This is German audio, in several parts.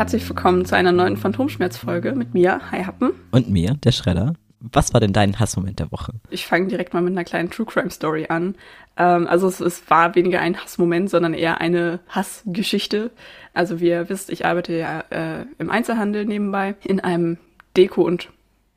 herzlich willkommen zu einer neuen Phantomschmerz-Folge mit mir, Hi Happen. Und mir, der Schredder. Was war denn dein Hassmoment der Woche? Ich fange direkt mal mit einer kleinen True Crime Story an. Ähm, also es, es, war weniger ein Hassmoment, sondern eher eine Hassgeschichte. Also wie ihr wisst, ich arbeite ja äh, im Einzelhandel nebenbei in einem Deko- und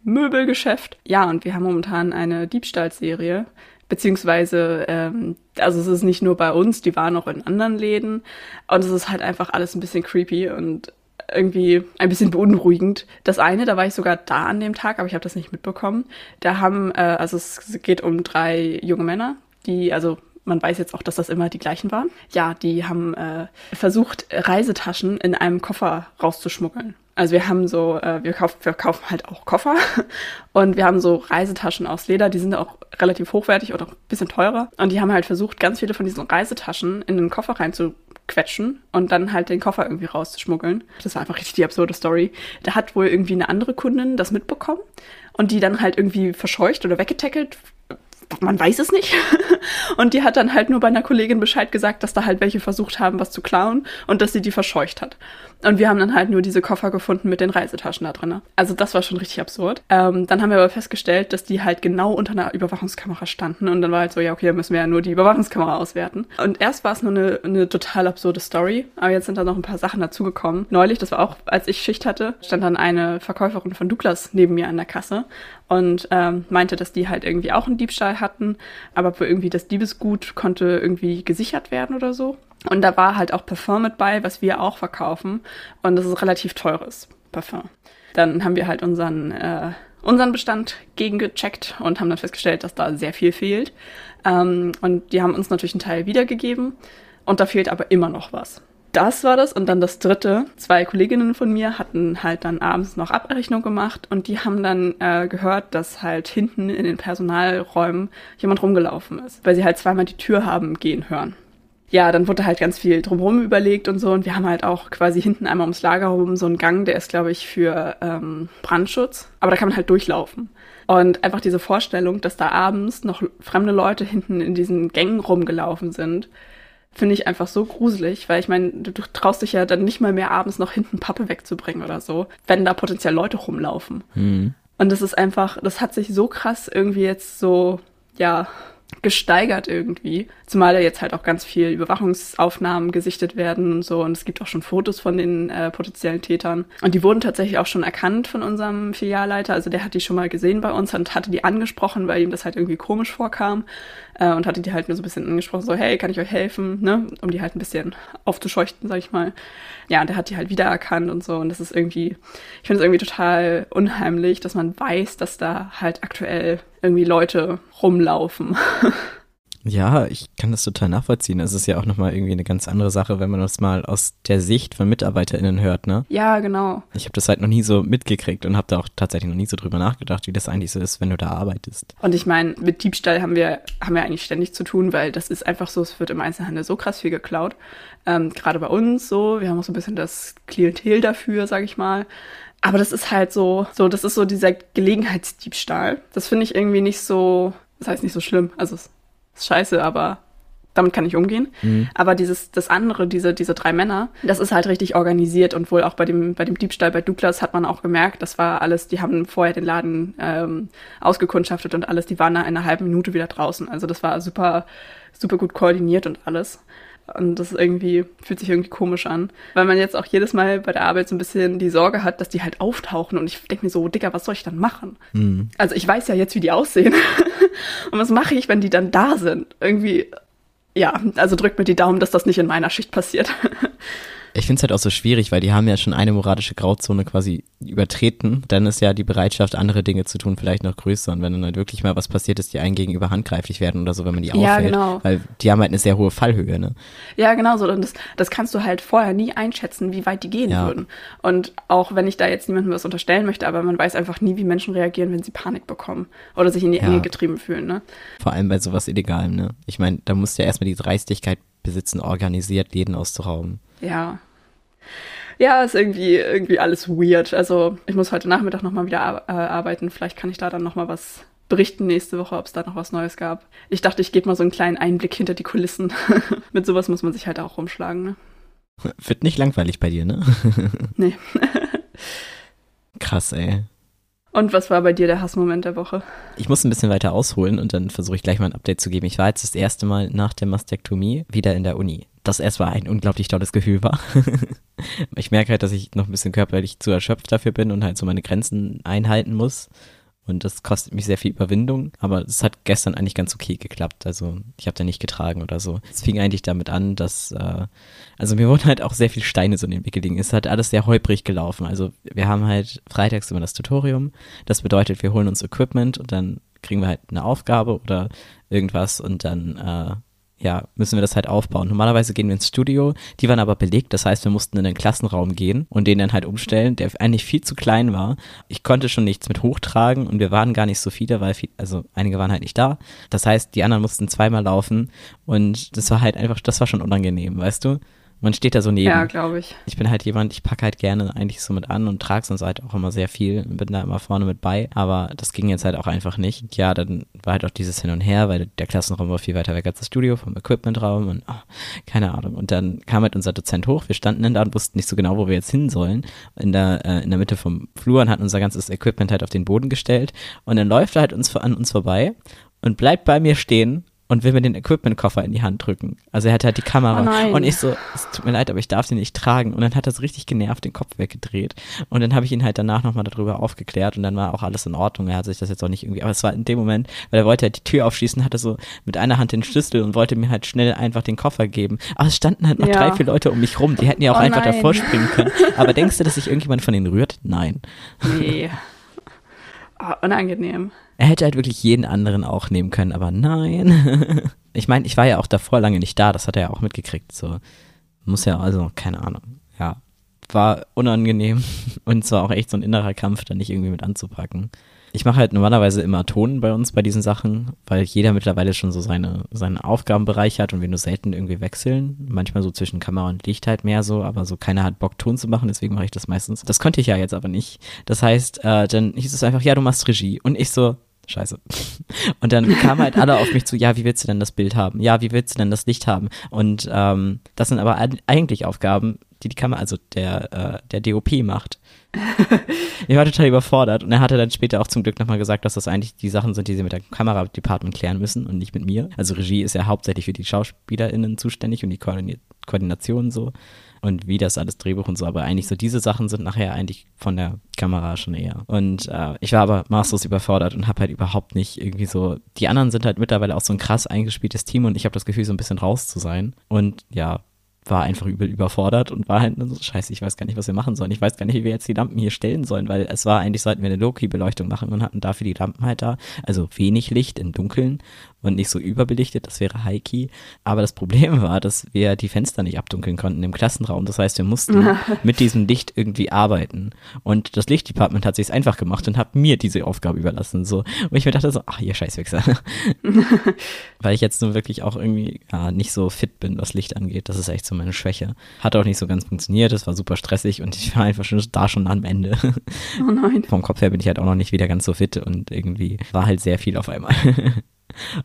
Möbelgeschäft. Ja, und wir haben momentan eine Diebstahlserie Beziehungsweise, ähm, also es ist nicht nur bei uns, die waren auch in anderen Läden. Und es ist halt einfach alles ein bisschen creepy und irgendwie ein bisschen beunruhigend. Das eine, da war ich sogar da an dem Tag, aber ich habe das nicht mitbekommen. Da haben, äh, also es geht um drei junge Männer, die, also man weiß jetzt auch, dass das immer die gleichen waren. Ja, die haben äh, versucht, Reisetaschen in einem Koffer rauszuschmuggeln. Also wir haben so, äh, wir, kaufen, wir kaufen halt auch Koffer und wir haben so Reisetaschen aus Leder, die sind auch relativ hochwertig oder auch ein bisschen teurer. Und die haben halt versucht, ganz viele von diesen Reisetaschen in den Koffer reinzuquetschen und dann halt den Koffer irgendwie rauszuschmuggeln. Das war einfach richtig die absurde Story. Da hat wohl irgendwie eine andere Kundin das mitbekommen und die dann halt irgendwie verscheucht oder weggetackelt man weiß es nicht. Und die hat dann halt nur bei einer Kollegin Bescheid gesagt, dass da halt welche versucht haben, was zu klauen und dass sie die verscheucht hat. Und wir haben dann halt nur diese Koffer gefunden mit den Reisetaschen da drin. Also das war schon richtig absurd. Ähm, dann haben wir aber festgestellt, dass die halt genau unter einer Überwachungskamera standen. Und dann war halt so, ja, okay, dann müssen wir ja nur die Überwachungskamera auswerten. Und erst war es nur eine, eine total absurde Story. Aber jetzt sind da noch ein paar Sachen dazugekommen. Neulich, das war auch, als ich Schicht hatte, stand dann eine Verkäuferin von Douglas neben mir an der Kasse und ähm, meinte, dass die halt irgendwie auch einen Diebstahl hatten, aber irgendwie das Diebesgut konnte irgendwie gesichert werden oder so. Und da war halt auch Parfum mit bei, was wir auch verkaufen. Und das ist relativ teures Parfum. Dann haben wir halt unseren, äh, unseren Bestand gegengecheckt und haben dann festgestellt, dass da sehr viel fehlt. Ähm, und die haben uns natürlich einen Teil wiedergegeben. Und da fehlt aber immer noch was. Das war das. Und dann das dritte. Zwei Kolleginnen von mir hatten halt dann abends noch Abrechnung gemacht und die haben dann äh, gehört, dass halt hinten in den Personalräumen jemand rumgelaufen ist, weil sie halt zweimal die Tür haben gehen hören ja, dann wurde halt ganz viel drumherum überlegt und so. Und wir haben halt auch quasi hinten einmal ums Lager rum so einen Gang, der ist, glaube ich, für ähm, Brandschutz. Aber da kann man halt durchlaufen. Und einfach diese Vorstellung, dass da abends noch fremde Leute hinten in diesen Gängen rumgelaufen sind, finde ich einfach so gruselig, weil ich meine, du, du, traust dich ja dann nicht mal mehr abends noch hinten Pappe wegzubringen oder so, wenn da potenziell Leute rumlaufen. Mhm. Und das ist einfach, das hat sich so krass irgendwie jetzt so, ja, gesteigert irgendwie. Zumal da jetzt halt auch ganz viel Überwachungsaufnahmen gesichtet werden und so. Und es gibt auch schon Fotos von den äh, potenziellen Tätern. Und die wurden tatsächlich auch schon erkannt von unserem Filialleiter. Also der hat die schon mal gesehen bei uns und hatte die angesprochen, weil ihm das halt irgendwie komisch vorkam. Äh, und hatte die halt nur so ein bisschen angesprochen, so, hey, kann ich euch helfen? Ne? Um die halt ein bisschen aufzuscheuchten, sag ich mal. Ja, und der hat die halt wiedererkannt und so. Und das ist irgendwie, ich finde es irgendwie total unheimlich, dass man weiß, dass da halt aktuell irgendwie Leute rumlaufen. Ja, ich kann das total nachvollziehen. Es ist ja auch nochmal irgendwie eine ganz andere Sache, wenn man das mal aus der Sicht von MitarbeiterInnen hört, ne? Ja, genau. Ich habe das halt noch nie so mitgekriegt und habe da auch tatsächlich noch nie so drüber nachgedacht, wie das eigentlich so ist, wenn du da arbeitest. Und ich meine, mit Diebstahl haben wir, haben wir eigentlich ständig zu tun, weil das ist einfach so, es wird im Einzelhandel so krass viel geklaut. Ähm, Gerade bei uns so, wir haben auch so ein bisschen das Klientel dafür, sag ich mal. Aber das ist halt so, so, das ist so dieser Gelegenheitsdiebstahl. Das finde ich irgendwie nicht so, das heißt nicht so schlimm. Also es ist scheiße, aber damit kann ich umgehen. Mhm. Aber dieses, das andere, diese, diese drei Männer, das ist halt richtig organisiert und wohl auch bei dem, bei dem Diebstahl bei Douglas hat man auch gemerkt, das war alles, die haben vorher den Laden ähm, ausgekundschaftet und alles, die waren nach einer halben Minute wieder draußen. Also das war super, super gut koordiniert und alles. Und das irgendwie fühlt sich irgendwie komisch an. Weil man jetzt auch jedes Mal bei der Arbeit so ein bisschen die Sorge hat, dass die halt auftauchen. Und ich denke mir so, Dicker, was soll ich dann machen? Mhm. Also ich weiß ja jetzt, wie die aussehen. und was mache ich, wenn die dann da sind? Irgendwie, ja, also drückt mir die Daumen, dass das nicht in meiner Schicht passiert. Ich finde es halt auch so schwierig, weil die haben ja schon eine moralische Grauzone quasi übertreten. Dann ist ja die Bereitschaft, andere Dinge zu tun, vielleicht noch größer. Und wenn dann halt wirklich mal was passiert ist, die einen gegenüber handgreiflich werden oder so, wenn man die ja, auffällt. Genau. Weil die haben halt eine sehr hohe Fallhöhe, ne? Ja, genau so. Und das, das kannst du halt vorher nie einschätzen, wie weit die gehen ja. würden. Und auch wenn ich da jetzt niemandem was unterstellen möchte, aber man weiß einfach nie, wie Menschen reagieren, wenn sie Panik bekommen oder sich in die ja. Enge getrieben fühlen, ne? Vor allem bei sowas Illegalem, ne? Ich meine, da musst du ja erstmal die Dreistigkeit besitzen, organisiert Läden auszurauben. Ja. Ja, ist irgendwie, irgendwie alles weird. Also ich muss heute Nachmittag nochmal wieder ar äh, arbeiten. Vielleicht kann ich da dann nochmal was berichten nächste Woche, ob es da noch was Neues gab. Ich dachte, ich gebe mal so einen kleinen Einblick hinter die Kulissen. Mit sowas muss man sich halt auch rumschlagen. Ne? Wird nicht langweilig bei dir, ne? Nee. Krass, ey. Und was war bei dir der Hassmoment der Woche? Ich muss ein bisschen weiter ausholen und dann versuche ich gleich mal ein Update zu geben. Ich war jetzt das erste Mal nach der Mastektomie wieder in der Uni. Das erstmal ein unglaublich tolles Gefühl war. ich merke halt, dass ich noch ein bisschen körperlich zu erschöpft dafür bin und halt so meine Grenzen einhalten muss. Und das kostet mich sehr viel Überwindung, aber es hat gestern eigentlich ganz okay geklappt. Also ich habe da nicht getragen oder so. Es fing eigentlich damit an, dass, äh, also mir wurden halt auch sehr viele Steine so in den Weg gelegen. Es hat alles sehr holprig gelaufen. Also wir haben halt freitags immer das Tutorium. Das bedeutet, wir holen uns Equipment und dann kriegen wir halt eine Aufgabe oder irgendwas und dann äh, ja, müssen wir das halt aufbauen. Normalerweise gehen wir ins Studio, die waren aber belegt, das heißt, wir mussten in den Klassenraum gehen und den dann halt umstellen, der eigentlich viel zu klein war. Ich konnte schon nichts mit hochtragen und wir waren gar nicht so viele, weil viel, also einige waren halt nicht da. Das heißt, die anderen mussten zweimal laufen und das war halt einfach, das war schon unangenehm, weißt du? Man steht da so neben. Ja, glaube ich. Ich bin halt jemand, ich packe halt gerne eigentlich so mit an und trage sonst halt auch immer sehr viel, bin da immer vorne mit bei, aber das ging jetzt halt auch einfach nicht. Ja, dann war halt auch dieses Hin und Her, weil der Klassenraum war viel weiter weg als das Studio vom Equipmentraum und oh, keine Ahnung. Und dann kam halt unser Dozent hoch, wir standen dann da und wussten nicht so genau, wo wir jetzt hin sollen. In der, äh, in der Mitte vom Flur und hat unser ganzes Equipment halt auf den Boden gestellt und dann läuft er halt uns an uns vorbei und bleibt bei mir stehen und will mir den Equipment-Koffer in die Hand drücken. Also er hat halt die Kamera. Oh und ich so, es tut mir leid, aber ich darf sie nicht tragen. Und dann hat er so richtig genervt den Kopf weggedreht. Und dann habe ich ihn halt danach nochmal darüber aufgeklärt und dann war auch alles in Ordnung. Er hat sich das jetzt auch nicht irgendwie, aber es war in dem Moment, weil er wollte halt die Tür aufschließen, hatte so mit einer Hand den Schlüssel und wollte mir halt schnell einfach den Koffer geben. Aber es standen halt noch Ja. drei, vier Leute um mich rum. Die hätten ja auch Oh einfach nein. davor springen können. Aber denkst du, dass sich irgendjemand von denen rührt? Nein. Nee. Ah, unangenehm. Er hätte halt wirklich jeden anderen auch nehmen können, aber nein. ich meine, ich war ja auch davor lange nicht da, das hat er ja auch mitgekriegt. So muss ja, also, keine Ahnung. Ja. War unangenehm und es war auch echt so ein innerer Kampf, da nicht irgendwie mit anzupacken. Ich mache halt normalerweise immer Ton bei uns bei diesen Sachen, weil jeder mittlerweile schon so seine, seinen Aufgabenbereich hat und wir nur selten irgendwie wechseln. Manchmal so zwischen Kamera und Licht halt mehr so, aber so keiner hat Bock Ton zu machen, deswegen mache ich das meistens. Das konnte ich ja jetzt aber nicht. Das heißt, äh, dann hieß es einfach, ja, du machst Regie. Und ich so, Scheiße. Und dann kamen halt alle auf mich zu, ja, wie willst du denn das Bild haben? Ja, wie willst du denn das Licht haben? Und ähm, das sind aber eig- eigentlich Aufgaben, die die Kamera, also der, äh, der DOP macht. ich war total überfordert und er hatte dann später auch zum Glück nochmal gesagt, dass das eigentlich die Sachen sind, die sie mit der Kameradepartment klären müssen und nicht mit mir. Also Regie ist ja hauptsächlich für die SchauspielerInnen zuständig und die Koordination so und wie das alles Drehbuch und so, aber eigentlich so diese Sachen sind nachher eigentlich von der Kamera schon eher. Und äh, ich war aber maßlos überfordert und habe halt überhaupt nicht irgendwie so, die anderen sind halt mittlerweile auch so ein krass eingespieltes Team und ich habe das Gefühl, so ein bisschen raus zu sein. Und ja, war einfach übel überfordert und war halt so, scheiße, ich weiß gar nicht, was wir machen sollen. Ich weiß gar nicht, wie wir jetzt die Lampen hier stellen sollen, weil es war eigentlich, sollten wir eine Low-Key-Beleuchtung machen und hatten dafür die Lampen halt da. Also wenig Licht im Dunkeln und nicht so überbelichtet, das wäre High-Key. Aber das Problem war, dass wir die Fenster nicht abdunkeln konnten im Klassenraum. Das heißt, wir mussten mit diesem Licht irgendwie arbeiten. Und das Lichtdepartment hat sich einfach gemacht und hat mir diese Aufgabe überlassen. So. Und ich mir dachte so, ach, ihr Scheißwichser. Weil ich jetzt nur wirklich auch irgendwie ja, nicht so fit bin, was Licht angeht. Das ist echt so meine Schwäche. Hat auch nicht so ganz funktioniert, es war super stressig und ich war einfach schon da schon am Ende. Oh nein. Vom Kopf her bin ich halt auch noch nicht wieder ganz so fit und irgendwie war halt sehr viel auf einmal.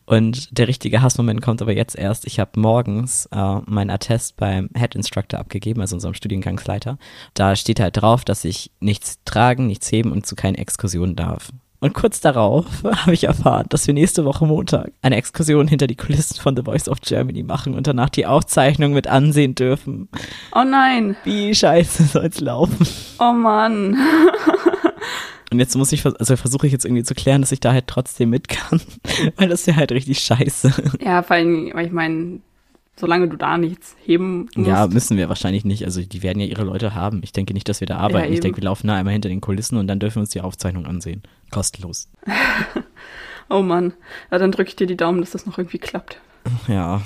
Und der richtige Hassmoment kommt aber jetzt erst. Ich habe morgens äh, mein Attest beim Head Instructor abgegeben, also unserem Studiengangsleiter. Da steht halt drauf, dass ich nichts tragen, nichts heben und zu keinen Exkursionen darf. Und kurz darauf habe ich erfahren, dass wir nächste Woche Montag eine Exkursion hinter die Kulissen von The Voice of Germany machen und danach die Aufzeichnung mit ansehen dürfen. Oh nein. Wie scheiße soll's laufen? Oh Mann. Und jetzt muss ich, also versuche ich jetzt irgendwie zu klären, dass ich da halt trotzdem mit kann, weil das ist ja halt richtig scheiße. Ja, vor allem, weil ich meine, solange du da nichts heben musst. Ja, müssen wir wahrscheinlich nicht. Also die werden ja ihre Leute haben. Ich denke nicht, dass wir da arbeiten. ich eben. denke, wir laufen da einmal hinter den Kulissen und dann dürfen wir uns die Aufzeichnung ansehen. Kostenlos. Oh Mann. Ja, dann drücke ich dir die Daumen, dass das noch irgendwie klappt. Ja.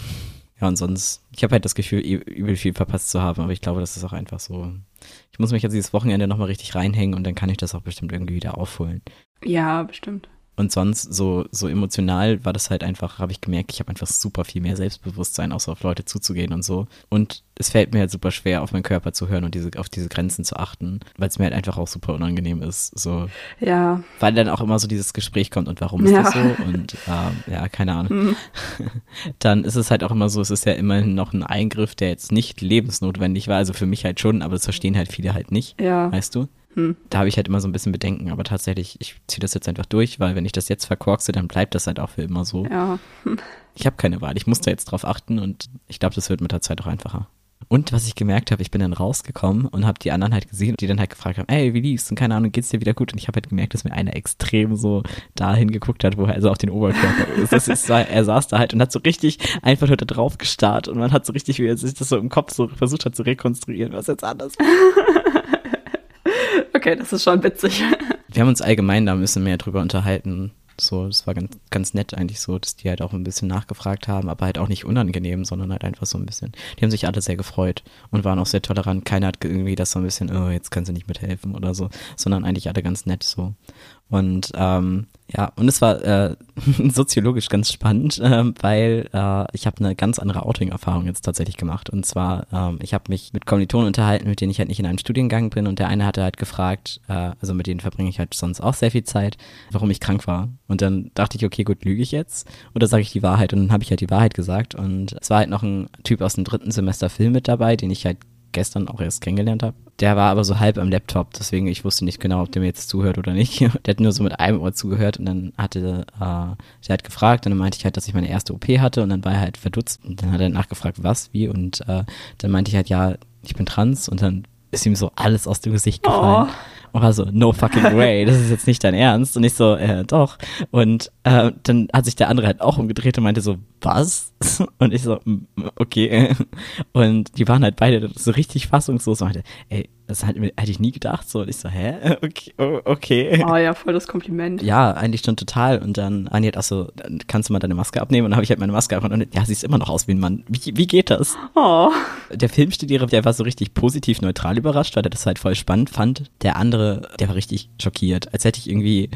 Ja, und sonst, ich habe halt das Gefühl, übel viel verpasst zu haben, aber ich glaube, das ist auch einfach so. Ich muss mich jetzt dieses Wochenende nochmal richtig reinhängen und dann kann ich das auch bestimmt irgendwie wieder aufholen. Ja, bestimmt. Und sonst so, so emotional war das halt einfach, habe ich gemerkt, ich habe einfach super viel mehr Selbstbewusstsein, auch so auf Leute zuzugehen und so. Und es fällt mir halt super schwer, auf meinen Körper zu hören und diese, auf diese Grenzen zu achten, weil es mir halt einfach auch super unangenehm ist. So. Ja. Weil dann auch immer so dieses Gespräch kommt und warum ist Ja. das so? Und ähm, ja, keine Ahnung. Hm. Dann ist es halt auch immer so, es ist ja immerhin noch ein Eingriff, der jetzt nicht lebensnotwendig war. Also für mich halt schon, aber das verstehen halt viele halt nicht. Ja. Weißt du? Hm. Da habe ich halt immer so ein bisschen Bedenken, aber tatsächlich, ich ziehe das jetzt einfach durch, weil wenn ich das jetzt verkorkse, dann bleibt das halt auch für immer so. Ja. Ich habe keine Wahl, ich muss da jetzt drauf achten und ich glaube, das wird mit der Zeit auch einfacher. Und was ich gemerkt habe, ich bin dann rausgekommen und habe die anderen halt gesehen, die dann halt gefragt haben, ey, wie lief's? Und keine Ahnung, geht's dir wieder gut? Und ich habe halt gemerkt, dass mir einer extrem so dahin geguckt hat, wo er also auf den Oberkörper ist. Das ist er saß da halt und hat so richtig einfach nur da drauf gestarrt und man hat so richtig, wie er sich das so im Kopf so versucht hat zu rekonstruieren, was jetzt anders war. Okay, das ist schon witzig. Wir haben uns allgemein da ein bisschen mehr drüber unterhalten. So, das war ganz, ganz nett eigentlich so, dass die halt auch ein bisschen nachgefragt haben, aber halt auch nicht unangenehm, sondern halt einfach so ein bisschen. Die haben sich alle sehr gefreut und waren auch sehr tolerant. Keiner hat irgendwie das so ein bisschen, oh, jetzt kannst du nicht mithelfen oder so, sondern eigentlich alle ganz nett so. Und ähm, ja, und es war äh, soziologisch ganz spannend, ähm, weil äh, ich habe eine ganz andere Outing-Erfahrung jetzt tatsächlich gemacht. Und zwar, ähm, ich habe mich mit Kommilitonen unterhalten, mit denen ich halt nicht in einem Studiengang bin. Und der eine hatte halt gefragt, äh, also mit denen verbringe ich halt sonst auch sehr viel Zeit, warum ich krank war. Und dann dachte ich, okay, gut, lüge ich jetzt? Oder sage ich die Wahrheit? Und dann habe ich halt die Wahrheit gesagt. Und es war halt noch ein Typ aus dem dritten Semester Film mit dabei, den ich halt gestern auch erst kennengelernt habe. Der war aber so halb am Laptop, deswegen ich wusste nicht genau, ob der mir jetzt zuhört oder nicht. Der hat nur so mit einem Ohr zugehört und dann hatte äh, der hat gefragt und dann meinte ich halt, dass ich meine erste OP hatte und dann war er halt verdutzt und dann hat er nachgefragt, was, wie und äh, dann meinte ich halt, ja, ich bin trans und dann ist ihm so alles aus dem Gesicht gefallen. Oh. Und war so, no fucking way, das ist jetzt nicht dein Ernst. Und ich so, äh, doch. Und äh, dann hat sich der andere halt auch umgedreht und meinte so, was? Und ich so, "Mm, okay. Und die waren halt beide so richtig fassungslos und meinte, ey, das halt, hätte ich nie gedacht. So, und ich so, hä? Okay. oh, okay. Oh ja, voll das Kompliment. Ja, eigentlich schon total. Und dann, Anja hat auch so, dann kannst du mal deine Maske abnehmen? Und dann habe ich halt meine Maske abgenommen und ja, siehst immer noch aus wie ein Mann. Wie, wie geht das? Oh. Der Filmstudierer, der war so richtig positiv neutral überrascht, weil er das halt voll spannend fand. Der andere, der war richtig schockiert, als hätte ich irgendwie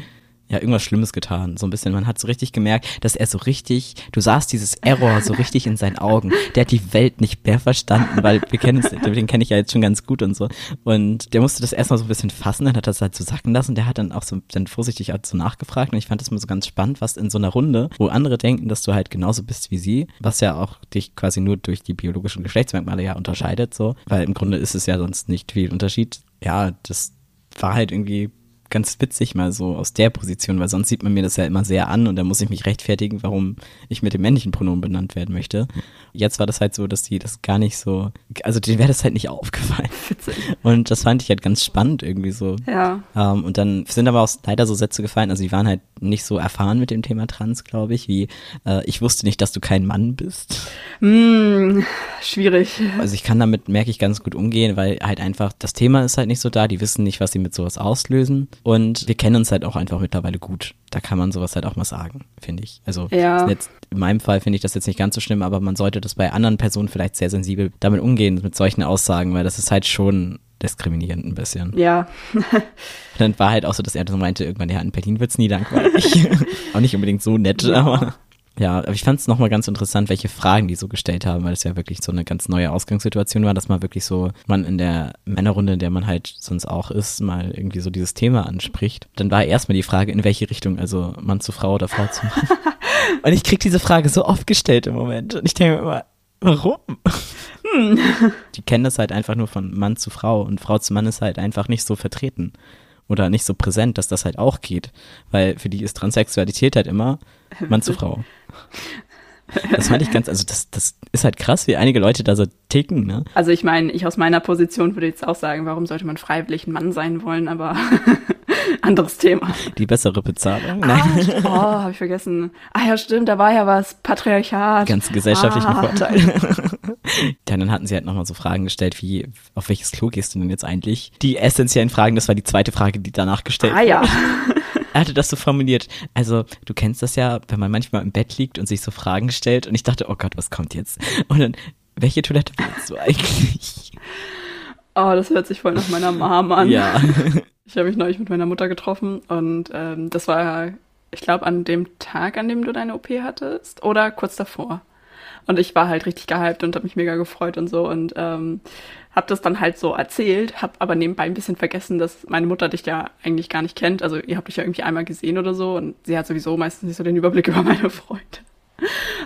ja irgendwas Schlimmes getan. So ein bisschen. Man hat so richtig gemerkt, dass er so richtig, du sahst dieses Error so richtig in seinen Augen. Der hat die Welt nicht mehr verstanden, weil wir kennen uns, den kenne ich ja jetzt schon ganz gut und so. Und der musste das erstmal so ein bisschen fassen, dann hat das halt so sacken lassen. Der hat dann auch so dann vorsichtig halt so nachgefragt und ich fand das mal so ganz spannend, was in so einer Runde, wo andere denken, dass du halt genauso bist wie sie, was ja auch dich quasi nur durch die biologischen Geschlechtsmerkmale ja unterscheidet, so. Weil im Grunde ist es ja sonst nicht viel Unterschied. Ja, das war halt irgendwie ganz witzig mal so aus der Position, weil sonst sieht man mir das ja immer sehr an und dann muss ich mich rechtfertigen, warum ich mit dem männlichen Pronomen benannt werden möchte. Jetzt war das halt so, dass die das gar nicht so, also denen wäre das halt nicht aufgefallen. Witzig. Und das fand ich halt ganz spannend irgendwie so. Ja. Ähm, und dann sind aber auch leider so Sätze gefallen, also die waren halt nicht so erfahren mit dem Thema Trans, glaube ich, wie äh, ich wusste nicht, dass du kein Mann bist. Hm, schwierig. Also ich kann damit, merke ich, ganz gut umgehen, weil halt einfach das Thema ist halt nicht so da, die wissen nicht, was sie mit sowas auslösen und wir kennen uns halt auch einfach mittlerweile gut. Da kann man sowas halt auch mal sagen, finde ich. Also Ja. jetzt, in meinem Fall finde ich das jetzt nicht ganz so schlimm, aber man sollte das bei anderen Personen vielleicht sehr sensibel damit umgehen, mit solchen Aussagen, weil das ist halt schon diskriminierend ein bisschen. Ja. Und dann war halt auch so, dass er so meinte, irgendwann, ja, in Berlin wird's nie langweilig. auch nicht unbedingt so nett, Ja. aber ja, aber ich fand es nochmal ganz interessant, welche Fragen die so gestellt haben, weil es ja wirklich so eine ganz neue Ausgangssituation war, dass man wirklich so, man in der Männerrunde, in der man halt sonst auch ist, mal irgendwie so dieses Thema anspricht. Dann war erstmal die Frage, in welche Richtung, also Mann zu Frau oder Frau zu Mann. Und ich krieg diese Frage so oft gestellt im Moment. Und ich denke mir immer, warum? Die kennen das halt einfach nur von Mann zu Frau und Frau zu Mann ist halt einfach nicht so vertreten oder nicht so präsent, dass das halt auch geht. Weil für die ist Transsexualität halt immer Mann zu Frau. Das fand ich ganz, also das, das ist halt krass, wie einige Leute da so ticken, ne? Also ich meine, ich aus meiner Position würde jetzt auch sagen, warum sollte man freiwillig ein Mann sein wollen, aber anderes Thema. Die bessere Bezahlung. Ah, Nein, oh, habe ich vergessen. Ah ja, stimmt, da war ja was. Patriarchat. ganz gesellschaftlichen Ah. Vorteil. ja, dann hatten sie halt nochmal so Fragen gestellt, wie, auf welches Klo gehst du denn jetzt eigentlich? Die essentiellen Fragen, das war die zweite Frage, die danach gestellt Ah ja. Er hatte das so formuliert. Also, du kennst das ja, wenn man manchmal im Bett liegt und sich so Fragen stellt und ich dachte, oh Gott, was kommt jetzt? Und dann, welche Toilette willst du eigentlich? Oh, das hört sich voll nach meiner Mom an. Ja. Ich habe mich neulich mit meiner Mutter getroffen und ähm, das war ich glaube, an dem Tag, an dem du deine OP hattest oder kurz davor. Und ich war halt richtig gehypt und habe mich mega gefreut und so und ähm, habe das dann halt so erzählt, habe aber nebenbei ein bisschen vergessen, dass meine Mutter dich ja eigentlich gar nicht kennt. Also ihr habt dich ja irgendwie einmal gesehen oder so und sie hat sowieso meistens nicht so den Überblick über meine Freunde.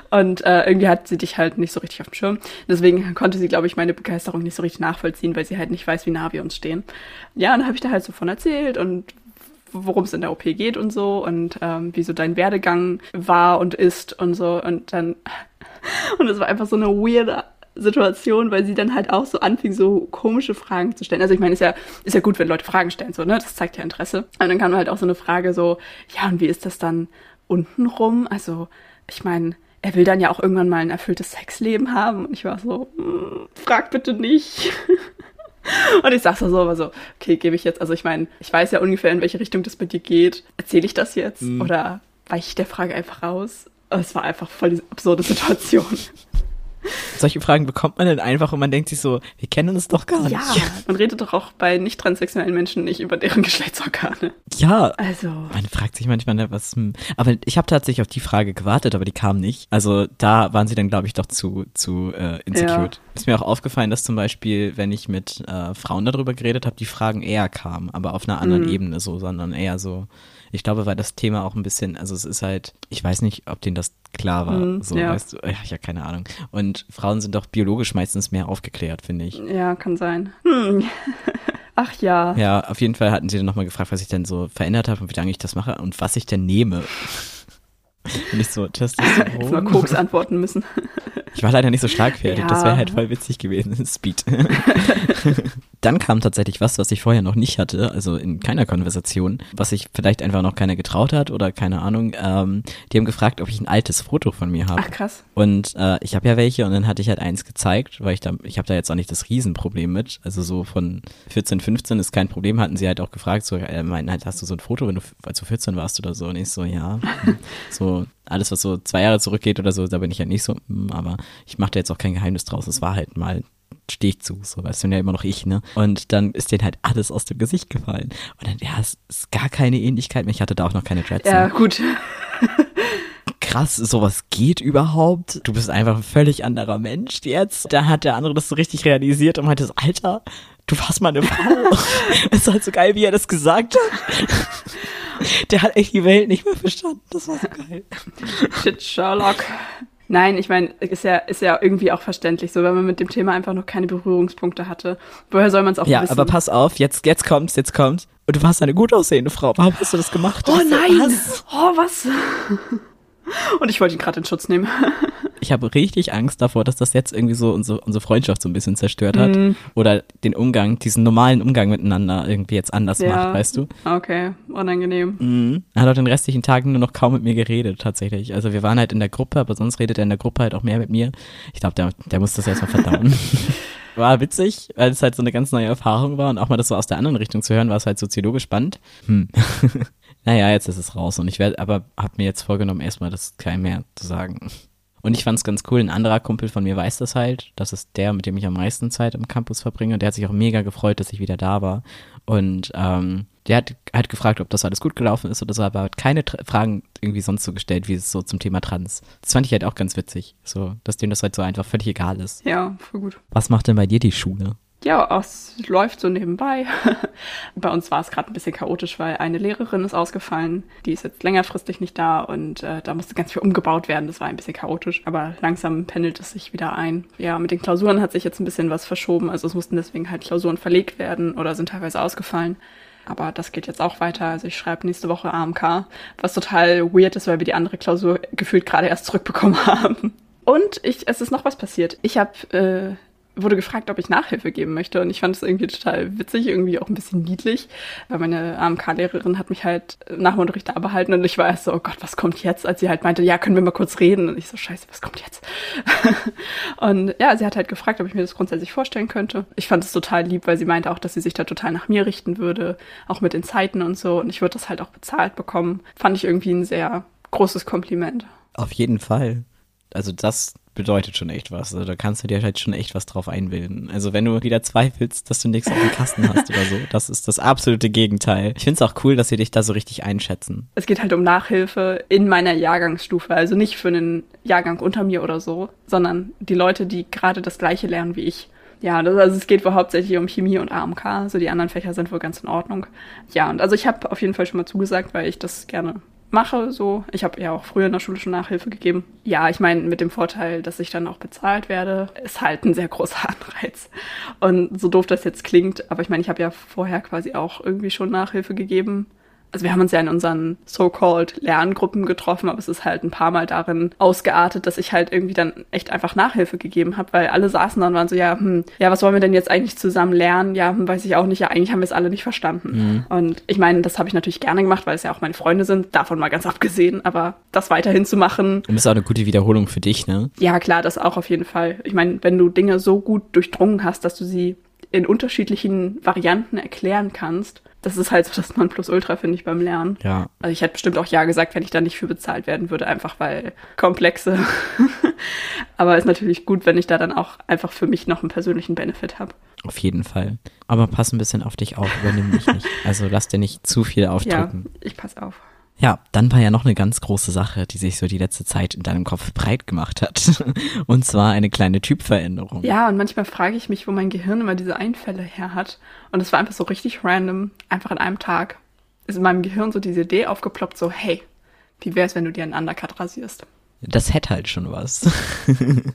Und äh, irgendwie hat sie dich halt nicht so richtig auf dem Schirm. Deswegen konnte sie, glaube ich, meine Begeisterung nicht so richtig nachvollziehen, weil sie halt nicht weiß, wie nah wir uns stehen. Ja, und dann habe ich da halt so von erzählt und worum es in der OP geht und so und ähm, wie so dein Werdegang war und ist und so. Und dann, und es war einfach so eine weirde Situation, weil sie dann halt auch so anfing, so komische Fragen zu stellen. Also ich meine, ist ja, ist ja gut, wenn Leute Fragen stellen, so, ne? Das zeigt ja Interesse. Und dann kam halt auch so eine Frage so, ja, und wie ist das dann untenrum? Also, ich meine, er will dann ja auch irgendwann mal ein erfülltes Sexleben haben. Und ich war so, hm, frag bitte nicht. Und ich sag so, aber so, okay, gebe ich jetzt, also ich meine, ich weiß ja ungefähr, in welche Richtung das bei dir geht. Erzähle ich das jetzt? Mhm. Oder weiche ich der Frage einfach raus? Es war einfach voll die absurde Situation. Solche Fragen bekommt man dann einfach und man denkt sich so, wir kennen uns doch gar nicht. Ja, man redet doch auch bei nicht transsexuellen Menschen nicht über deren Geschlechtsorgane. Ja. Also. Man fragt sich manchmal, ne, was. Hm. Aber ich habe tatsächlich auf die Frage gewartet, aber die kam nicht. Also da waren sie dann, glaube ich, doch zu, zu äh, insecure. Ja. Ist mir auch aufgefallen, dass zum Beispiel, wenn ich mit äh, Frauen darüber geredet habe, die Fragen eher kamen, aber auf einer anderen mhm. Ebene so, sondern eher so ich glaube, weil das Thema auch ein bisschen, also es ist halt, ich weiß nicht, ob denen das klar war. Mm, so, ja. weißt du, ja, ich habe keine Ahnung. Und Frauen sind doch biologisch meistens mehr aufgeklärt, finde ich. Ja, kann sein. Hm. Ach ja. Ja, auf jeden Fall hatten sie dann nochmal gefragt, was ich denn so verändert habe und wie lange ich das mache und was ich denn nehme. Und ich so, Testosteron. Jetzt mal Koks antworten müssen. Ich war leider nicht so schlagfertig, ja. das wäre halt voll witzig gewesen. Speed. Dann kam tatsächlich was, was ich vorher noch nicht hatte, also in keiner Konversation, was sich vielleicht einfach noch keiner getraut hat oder keine Ahnung. Ähm, die haben gefragt, ob ich ein altes Foto von mir habe. Ach krass. Und äh, ich habe ja welche und dann hatte ich halt eins gezeigt, weil ich da, ich habe da jetzt auch nicht das Riesenproblem mit. Also so von 14, 15 ist kein Problem, hatten sie halt auch gefragt, so, äh, meinen halt, hast du so ein Foto, wenn du, als du 14 warst oder so? Und ich so, ja. so, alles, was so zwei Jahre zurückgeht oder so, da bin ich ja nicht so, hm, aber ich mache da jetzt auch kein Geheimnis draus. Es war halt mal stehe ich zu, so weißt du ja immer noch ich, ne? Und dann ist denen halt alles aus dem Gesicht gefallen. Und dann, ja, es ist gar keine Ähnlichkeit mehr. Ich hatte da auch noch keine Dreads. Ja, ne? gut. Krass, sowas geht überhaupt. Du bist einfach ein völlig anderer Mensch jetzt. Da hat der andere das so richtig realisiert und meinte, Alter, du warst mal eine Frau. Es ist halt so geil, wie er das gesagt hat. Der hat echt die Welt nicht mehr verstanden. Das war so geil. Shit, Sherlock. Nein, ich meine, ist ja, ist ja irgendwie auch verständlich, so wenn man mit dem Thema einfach noch keine Berührungspunkte hatte. Woher soll man es auch ja, wissen? Ja, aber pass auf, jetzt, jetzt kommt's, jetzt kommt's. Und du warst eine gut aussehende Frau. Warum hast du das gemacht? Oh nein! Was? Oh, was? Und ich wollte ihn gerade in Schutz nehmen. ich habe richtig Angst davor, dass das jetzt irgendwie so unsere, unsere Freundschaft so ein bisschen zerstört hat. Mm. Oder den Umgang, diesen normalen Umgang miteinander irgendwie jetzt anders ja. macht, weißt du? Okay, unangenehm. Mm. Er hat auch den restlichen Tagen nur noch kaum mit mir geredet, tatsächlich. Also wir waren halt in der Gruppe, aber sonst redet er in der Gruppe halt auch mehr mit mir. Ich glaube, der, der muss das erstmal verdauen. war witzig, weil es halt so eine ganz neue Erfahrung war und auch mal das so aus der anderen Richtung zu hören, war es halt soziologisch spannend. Hm. naja, jetzt ist es raus und ich werde, aber habe mir jetzt vorgenommen, erstmal das kein mehr zu sagen. Und ich fand es ganz cool. Ein anderer Kumpel von mir weiß das halt. Das ist der, mit dem ich am meisten Zeit im Campus verbringe. Und der hat sich auch mega gefreut, dass ich wieder da war. Und ähm, der hat halt gefragt, ob das alles gut gelaufen ist oder so, aber hat keine Tra Fragen irgendwie sonst so gestellt, wie es so zum Thema Trans. Das fand ich halt auch ganz witzig. So, dass dem das halt so einfach völlig egal ist. Ja, voll gut. Was macht denn bei dir die Schule? Ja, es läuft so nebenbei. Bei uns war es gerade ein bisschen chaotisch, weil eine Lehrerin ist ausgefallen. Die ist jetzt längerfristig nicht da und äh, da musste ganz viel umgebaut werden. Das war ein bisschen chaotisch, aber langsam pendelt es sich wieder ein. Ja, mit den Klausuren hat sich jetzt ein bisschen was verschoben. Also es mussten deswegen halt Klausuren verlegt werden oder sind teilweise ausgefallen. Aber das geht jetzt auch weiter. Also ich schreibe nächste Woche AMK, was total weird ist, weil wir die andere Klausur gefühlt gerade erst zurückbekommen haben. Und ich, es ist noch was passiert. Ich habe äh, wurde gefragt, ob ich Nachhilfe geben möchte. Und ich fand es irgendwie total witzig, irgendwie auch ein bisschen niedlich, weil meine AMK-Lehrerin hat mich halt nach dem Unterricht da behalten und ich war erst so, oh Gott, was kommt jetzt? Als sie halt meinte, ja, können wir mal kurz reden? Und ich so, scheiße, was kommt jetzt? und ja, sie hat halt gefragt, ob ich mir das grundsätzlich vorstellen könnte. Ich fand es total lieb, weil sie meinte auch, dass sie sich da total nach mir richten würde, auch mit den Zeiten und so. Und ich würde das halt auch bezahlt bekommen. Fand ich irgendwie ein sehr großes Kompliment. Auf jeden Fall also das bedeutet schon echt was. Also da kannst du dir halt schon echt was drauf einbilden. Also wenn du wieder zweifelst, dass du nichts auf dem Kasten hast oder so, das ist das absolute Gegenteil. Ich finde es auch cool, dass sie dich da so richtig einschätzen. Es geht halt um Nachhilfe in meiner Jahrgangsstufe, also nicht für einen Jahrgang unter mir oder so, sondern die Leute, die gerade das gleiche lernen wie ich. Ja, das, also es geht wohl hauptsächlich um Chemie und AMK, also die anderen Fächer sind wohl ganz in Ordnung. Ja, und also ich habe auf jeden Fall schon mal zugesagt, weil ich das gerne mache. So, ich habe ja auch früher in der Schule schon Nachhilfe gegeben. Ja, ich meine, mit dem Vorteil, dass ich dann auch bezahlt werde, ist halt ein sehr großer Anreiz. Und so doof das jetzt klingt, aber ich meine, ich habe ja vorher quasi auch irgendwie schon Nachhilfe gegeben also wir haben uns ja in unseren so-called Lerngruppen getroffen, aber es ist halt ein paar Mal darin ausgeartet, dass ich halt irgendwie dann echt einfach Nachhilfe gegeben habe, weil alle saßen dann und waren so, ja, hm, ja, was wollen wir denn jetzt eigentlich zusammen lernen? Ja, hm, weiß ich auch nicht, ja, eigentlich haben wir es alle nicht verstanden. Mhm. Und ich meine, das habe ich natürlich gerne gemacht, weil es ja auch meine Freunde sind, davon mal ganz abgesehen, aber das weiterhin zu machen. Und das ist auch eine gute Wiederholung für dich, ne? Ja, klar, das auch auf jeden Fall. Ich meine, wenn du Dinge so gut durchdrungen hast, dass du sie in unterschiedlichen Varianten erklären kannst, das ist halt so das Nonplusultra, finde ich, beim Lernen. Ja. Also ich hätte bestimmt auch Ja gesagt, wenn ich da nicht für bezahlt werden würde, einfach weil komplexe. Aber ist natürlich gut, wenn ich da dann auch einfach für mich noch einen persönlichen Benefit habe. Auf jeden Fall. Aber pass ein bisschen auf dich auf, übernimm dich nicht. Also lass dir nicht zu viel aufdrücken. Ja, ich pass auf. Ja, dann war ja noch eine ganz große Sache, die sich so die letzte Zeit in deinem Kopf breit gemacht hat. Und zwar eine kleine Typveränderung. Ja, und manchmal frage ich mich, wo mein Gehirn immer diese Einfälle her hat. Und es war einfach so richtig random, einfach in einem Tag ist in meinem Gehirn so diese Idee aufgeploppt, so, hey, wie wär's, wenn du dir einen Undercut rasierst? Das hätte halt schon was.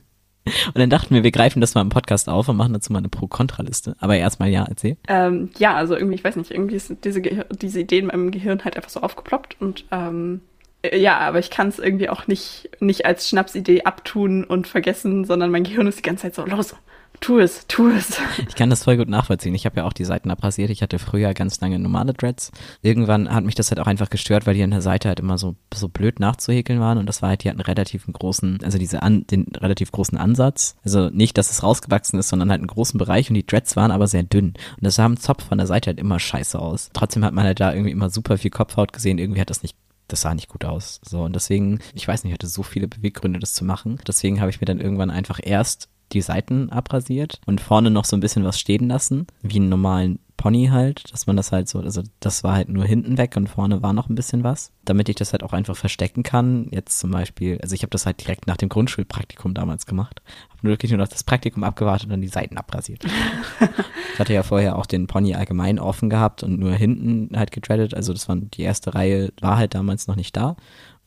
Und dann dachten wir, wir greifen das mal im Podcast auf und machen dazu mal eine Pro-Kontra-Liste. Aber erstmal ja, erzähl. Ähm, ja, also irgendwie, ich weiß nicht, irgendwie ist diese, diese Idee in meinem Gehirn halt einfach so aufgeploppt und ähm, äh, ja, aber ich kann es irgendwie auch nicht, nicht als Schnapsidee abtun und vergessen, sondern mein Gehirn ist die ganze Zeit so, los, Tu es, tu es. Ich kann das voll gut nachvollziehen. Ich habe ja auch die Seiten abrasiert. Ich hatte früher ganz lange normale Dreads. Irgendwann hat mich das halt auch einfach gestört, weil die an der Seite halt immer so, so blöd nachzuhäkeln waren. Und das war halt, die hatten relativ einen großen, also diese an, den relativ großen Ansatz. Also nicht, dass es rausgewachsen ist, sondern halt einen großen Bereich. Und die Dreads waren aber sehr dünn. Und das sah am Zopf von der Seite halt immer scheiße aus. Trotzdem hat man halt da irgendwie immer super viel Kopfhaut gesehen. Irgendwie hat das nicht das sah nicht gut aus. So, und deswegen, ich weiß nicht, ich hatte so viele Beweggründe, das zu machen. Deswegen habe ich mir dann irgendwann einfach erst die Seiten abrasiert und vorne noch so ein bisschen was stehen lassen, wie einen normalen Pony halt, dass man das halt so, also das war halt nur hinten weg und vorne war noch ein bisschen was, damit ich das halt auch einfach verstecken kann. Jetzt zum Beispiel, also ich habe das halt direkt nach dem Grundschulpraktikum damals gemacht, habe nur wirklich nur noch das Praktikum abgewartet und dann die Seiten abrasiert. ich hatte ja vorher auch den Pony allgemein offen gehabt und nur hinten halt gedreadet, also das war die erste Reihe, war halt damals noch nicht da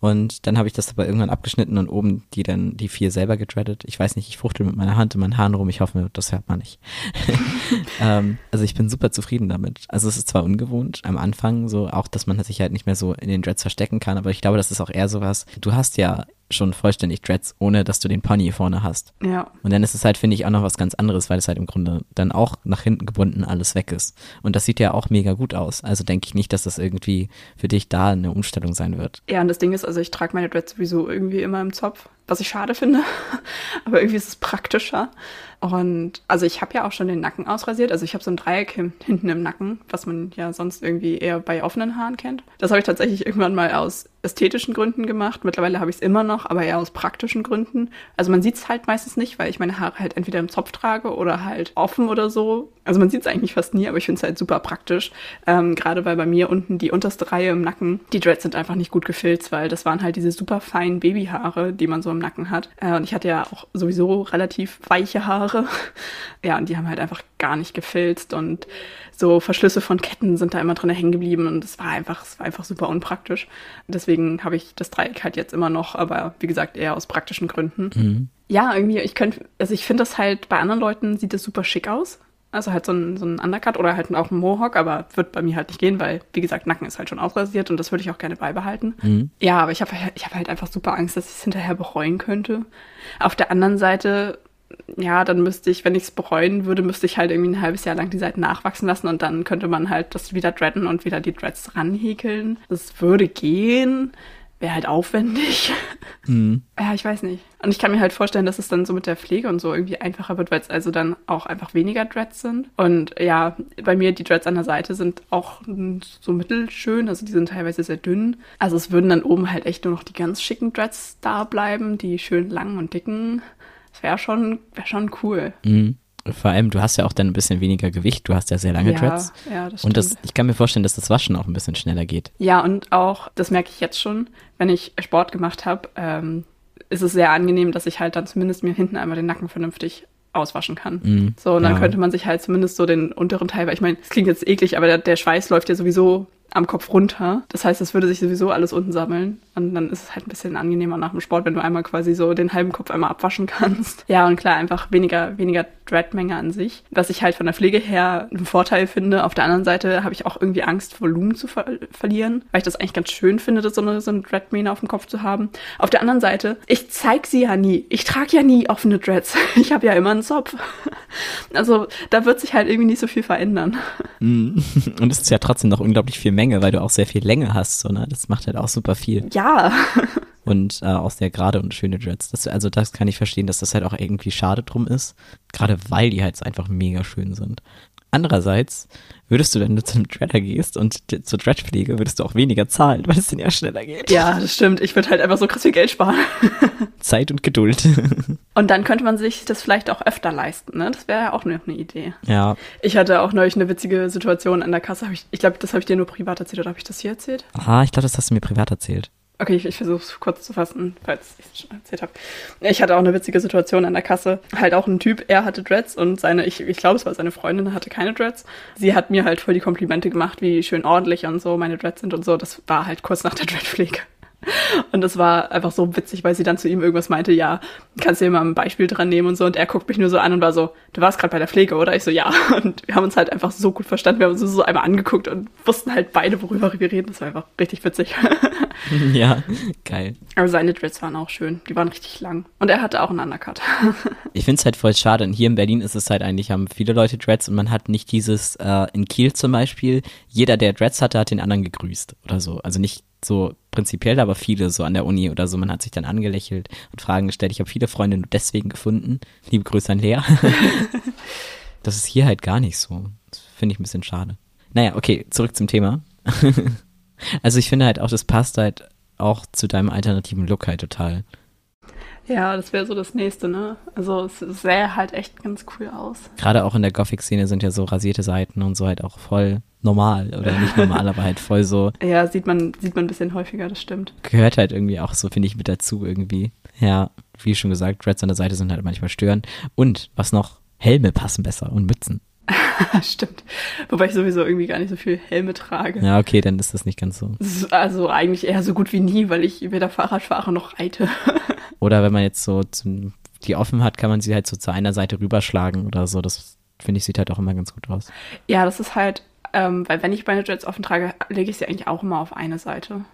und dann habe ich das aber irgendwann abgeschnitten und oben die dann, die vier selber getreadet. Ich weiß nicht, ich fuchtel mit meiner Hand in meinen Haaren rum. Ich hoffe, das hört man nicht. ähm, also ich bin super zufrieden damit. Also es ist zwar ungewohnt am Anfang, so auch, dass man sich halt nicht mehr so in den Dreads verstecken kann, aber ich glaube, das ist auch eher sowas. Du hast ja schon vollständig Dreads, ohne dass du den Pony vorne hast. Ja. Und dann ist es halt, finde ich, auch noch was ganz anderes, weil es halt im Grunde dann auch nach hinten gebunden alles weg ist. Und das sieht ja auch mega gut aus. Also denke ich nicht, dass das irgendwie für dich da eine Umstellung sein wird. Ja, und das Ding ist, also ich trage meine Dreads sowieso irgendwie immer im Zopf was ich schade finde. Aber irgendwie ist es praktischer. Und also ich habe ja auch schon den Nacken ausrasiert. Also ich habe so ein Dreieck hinten im Nacken, was man ja sonst irgendwie eher bei offenen Haaren kennt. Das habe ich tatsächlich irgendwann mal aus ästhetischen Gründen gemacht. Mittlerweile habe ich es immer noch, aber eher aus praktischen Gründen. Also man sieht es halt meistens nicht, weil ich meine Haare halt entweder im Zopf trage oder halt offen oder so. Also man sieht es eigentlich fast nie, aber ich finde es halt super praktisch. Ähm, Gerade weil bei mir unten die unterste Reihe im Nacken, die Dreads sind einfach nicht gut gefilzt, weil das waren halt diese super feinen Babyhaare, die man so im Nacken hat. Äh, und ich hatte ja auch sowieso relativ weiche Haare. ja, und die haben halt einfach gar nicht gefilzt und so Verschlüsse von Ketten sind da immer drin hängen geblieben und es war einfach, es war einfach super unpraktisch. Deswegen habe ich das Dreieck halt jetzt immer noch, aber wie gesagt eher aus praktischen Gründen. Mhm. Ja, irgendwie, ich könnte, also ich finde das halt, bei anderen Leuten sieht das super schick aus. Also halt so ein, so ein Undercut oder halt auch ein Mohawk, aber wird bei mir halt nicht gehen, weil, wie gesagt, Nacken ist halt schon ausrasiert und das würde ich auch gerne beibehalten. Mhm. Ja, aber ich habe ich hab halt einfach super Angst, dass ich es hinterher bereuen könnte. Auf der anderen Seite, ja, dann müsste ich, wenn ich es bereuen würde, müsste ich halt irgendwie ein halbes Jahr lang die Seiten nachwachsen lassen und dann könnte man halt das wieder dreaden und wieder die Dreads ranhäkeln. Das würde gehen wäre halt aufwendig. Mhm. Ja, ich weiß nicht. Und ich kann mir halt vorstellen, dass es dann so mit der Pflege und so irgendwie einfacher wird, weil es also dann auch einfach weniger Dreads sind. Und ja, bei mir die Dreads an der Seite sind auch so mittelschön, also die sind teilweise sehr dünn. Also es würden dann oben halt echt nur noch die ganz schicken Dreads da bleiben, die schön langen und dicken. wäre schon, wär schon cool. Mhm. Vor allem, du hast ja auch dann ein bisschen weniger Gewicht, du hast ja sehr lange ja, Dreads. Ja, das Und stimmt. das, ich kann mir vorstellen, dass das Waschen auch ein bisschen schneller geht. Ja, und auch, das merke ich jetzt schon, wenn ich Sport gemacht habe, ähm, ist es sehr angenehm, dass ich halt dann zumindest mir hinten einmal den Nacken vernünftig auswaschen kann. Mhm. So, und dann Ja. könnte man sich halt zumindest so den unteren Teil, weil ich meine, es klingt jetzt eklig, aber der, der Schweiß läuft ja sowieso am Kopf runter. Das heißt, es würde sich sowieso alles unten sammeln. Und dann ist es halt ein bisschen angenehmer nach dem Sport, wenn du einmal quasi so den halben Kopf einmal abwaschen kannst. Ja, und klar, einfach weniger, weniger Dreadmenge an sich. Was ich halt von der Pflege her einen Vorteil finde. Auf der anderen Seite habe ich auch irgendwie Angst, Volumen zu ver verlieren, weil ich das eigentlich ganz schön finde, das so eine, so eine Dreadmähne auf dem Kopf zu haben. Auf der anderen Seite, ich zeig sie ja nie. Ich trage ja nie offene Dreads. Ich habe ja immer einen Zopf. Also da wird sich halt irgendwie nicht so viel verändern. Mhm. Und es ist ja trotzdem noch unglaublich viel Menge, weil du auch sehr viel Länge hast, so, ne? Das macht halt auch super viel. Ja. Und äh, auch sehr gerade und schöne Dreads. Das, also das kann ich verstehen, dass das halt auch irgendwie schade drum ist. Gerade weil die halt einfach mega schön sind. Andererseits würdest du, wenn du zum Dreader gehst und zur Dreadpflege, würdest du auch weniger zahlen, weil es dann ja schneller geht. Ja, das stimmt. Ich würde halt einfach so krass viel Geld sparen. Zeit und Geduld. Und dann könnte man sich das vielleicht auch öfter leisten, ne? Das wäre ja auch noch eine Idee. ja. Ich hatte auch neulich eine witzige Situation an der Kasse. Ich ich glaube, das habe ich dir nur privat erzählt oder habe ich das hier erzählt? Aha, ich glaube, das hast du mir privat erzählt. Okay, ich, ich versuche es kurz zu fassen, falls ich es schon erzählt habe. Ich hatte auch eine witzige Situation an der Kasse. Halt auch ein Typ, er hatte Dreads und seine, ich, ich glaube, es war seine Freundin, hatte keine Dreads. Sie hat mir halt voll die Komplimente gemacht, wie schön ordentlich und so meine Dreads sind und so. Das war halt kurz nach der Dreadpflege. Und das war einfach so witzig, weil sie dann zu ihm irgendwas meinte, ja, kannst du dir mal ein Beispiel dran nehmen und so. Und er guckt mich nur so an und war so, du warst gerade bei der Pflege, oder? Ich so, ja. Und wir haben uns halt einfach so gut verstanden. Wir haben uns so einmal angeguckt und wussten halt beide, worüber wir reden. Das war einfach richtig witzig. ja, geil. Aber seine Dreads waren auch schön. Die waren richtig lang. Und er hatte auch einen Undercut. Ich finde es halt voll schade. Und hier in Berlin ist es halt eigentlich, haben viele Leute Dreads und man hat nicht dieses, äh, in Kiel zum Beispiel, jeder, der Dreads hatte, hat den anderen gegrüßt oder so. Also nicht so prinzipiell, aber viele so an der Uni oder so. Man hat sich dann angelächelt und Fragen gestellt. Ich habe viele Freunde nur deswegen gefunden. Liebe Grüße an Lea. das ist hier halt gar nicht so. Das finde ich ein bisschen schade. Naja, okay, zurück zum Thema. also ich finde halt auch, das passt halt auch zu deinem alternativen Look halt total. ja, das wäre so das nächste, ne? Also es sähe halt echt ganz cool aus. gerade auch in der Gothic-Szene sind ja so rasierte Seiten und so halt auch voll normal oder nicht normal, aber halt voll so, Ja, sieht man, sieht man ein bisschen häufiger, das stimmt. gehört halt irgendwie auch so, finde ich, mit dazu irgendwie. Ja, wie schon gesagt, Dreads an der Seite sind halt manchmal störend. Und was noch, Helme passen besser und Mützen. stimmt. Wobei ich sowieso irgendwie gar nicht so viel Helme trage. Ja, okay, dann ist das nicht ganz so. Also eigentlich eher so gut wie nie, weil ich weder Fahrrad fahre noch reite. Oder wenn man jetzt so zum, die offen hat, kann man sie halt so zu einer Seite rüberschlagen oder so. Das finde ich, sieht halt auch immer ganz gut aus. Ja, das ist halt, ähm, weil wenn ich meine Jets offen trage, lege ich sie eigentlich auch immer auf eine Seite.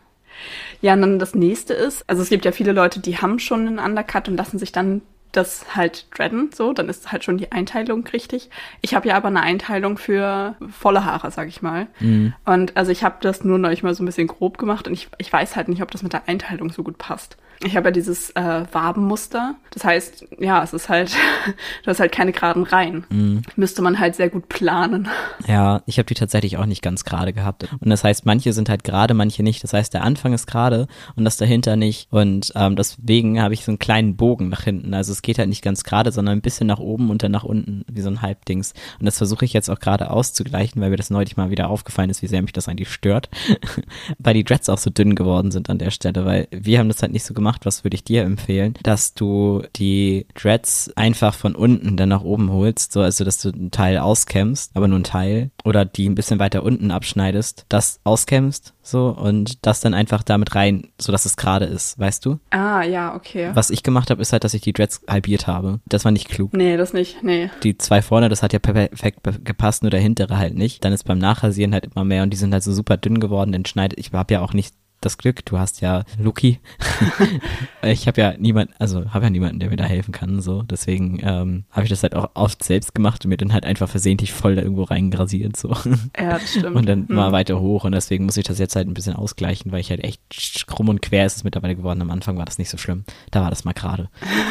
Ja, und dann das nächste ist, also es gibt ja viele Leute, die haben schon einen Undercut und lassen sich dann das halt dreaden, so, dann ist halt schon die Einteilung richtig. Ich habe ja aber eine Einteilung für volle Haare, sag ich mal. Mhm. Und also ich habe das nur neulich mal so ein bisschen grob gemacht und ich, ich weiß halt nicht, ob das mit der Einteilung so gut passt. Ich habe ja dieses äh, Wabenmuster. Das heißt, ja, es ist halt, du hast halt keine geraden Reihen. Mhm. Müsste man halt sehr gut planen. Ja, ich habe die tatsächlich auch nicht ganz gerade gehabt. Und das heißt, manche sind halt gerade, manche nicht. Das heißt, der Anfang ist gerade und das dahinter nicht. Und ähm, deswegen habe ich so einen kleinen Bogen nach hinten. Also es geht halt nicht ganz gerade, sondern ein bisschen nach oben und dann nach unten, wie so ein Halbdings. Und das versuche ich jetzt auch gerade auszugleichen, weil mir das neulich mal wieder aufgefallen ist, wie sehr mich das eigentlich stört. weil die Dreads auch so dünn geworden sind an der Stelle, weil wir haben das halt nicht so gemacht. Was würde ich dir empfehlen? Dass du die Dreads einfach von unten dann nach oben holst, so also dass du einen Teil auskämmst, aber nur einen Teil, oder die ein bisschen weiter unten abschneidest, das auskämmst, so und das dann einfach damit rein, so dass es gerade ist, weißt du? Ah, ja, okay. Was ich gemacht habe, ist halt, dass ich die Dreads halbiert habe. Das war nicht klug. Nee, das nicht, nee. Die zwei vorne, das hat ja perfekt gepasst, nur der hintere halt nicht. Dann ist beim Nachrasieren halt immer mehr und die sind halt so super dünn geworden, dann schneidet, ich habe ja auch nicht das Glück, du hast ja Luki. ich habe ja niemand, also habe ja niemanden, der mir da helfen kann, so. Deswegen ähm, habe ich das halt auch oft selbst gemacht und mir dann halt einfach versehentlich voll da irgendwo reingrasiert, so. Ja, das stimmt. Und dann Hm. mal weiter hoch und deswegen muss ich das jetzt halt ein bisschen ausgleichen, weil ich halt echt krumm und quer ist es mittlerweile geworden. Am Anfang war das nicht so schlimm. Da war das mal gerade.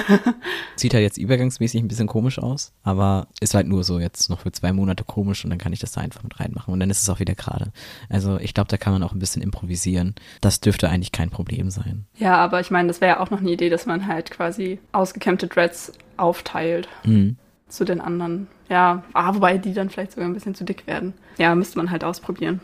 Sieht halt jetzt übergangsmäßig ein bisschen komisch aus, aber ist halt nur so jetzt noch für zwei Monate komisch und dann kann ich das da einfach mit reinmachen und dann ist es auch wieder gerade. Also ich glaube, da kann man auch ein bisschen improvisieren. Das dürfte eigentlich kein Problem sein. Ja, aber ich meine, das wäre ja auch noch eine Idee, dass man halt quasi ausgekämmte Dreads aufteilt Mhm. zu den anderen. Ja, ah, wobei die dann vielleicht sogar ein bisschen zu dick werden. Ja, müsste man halt ausprobieren.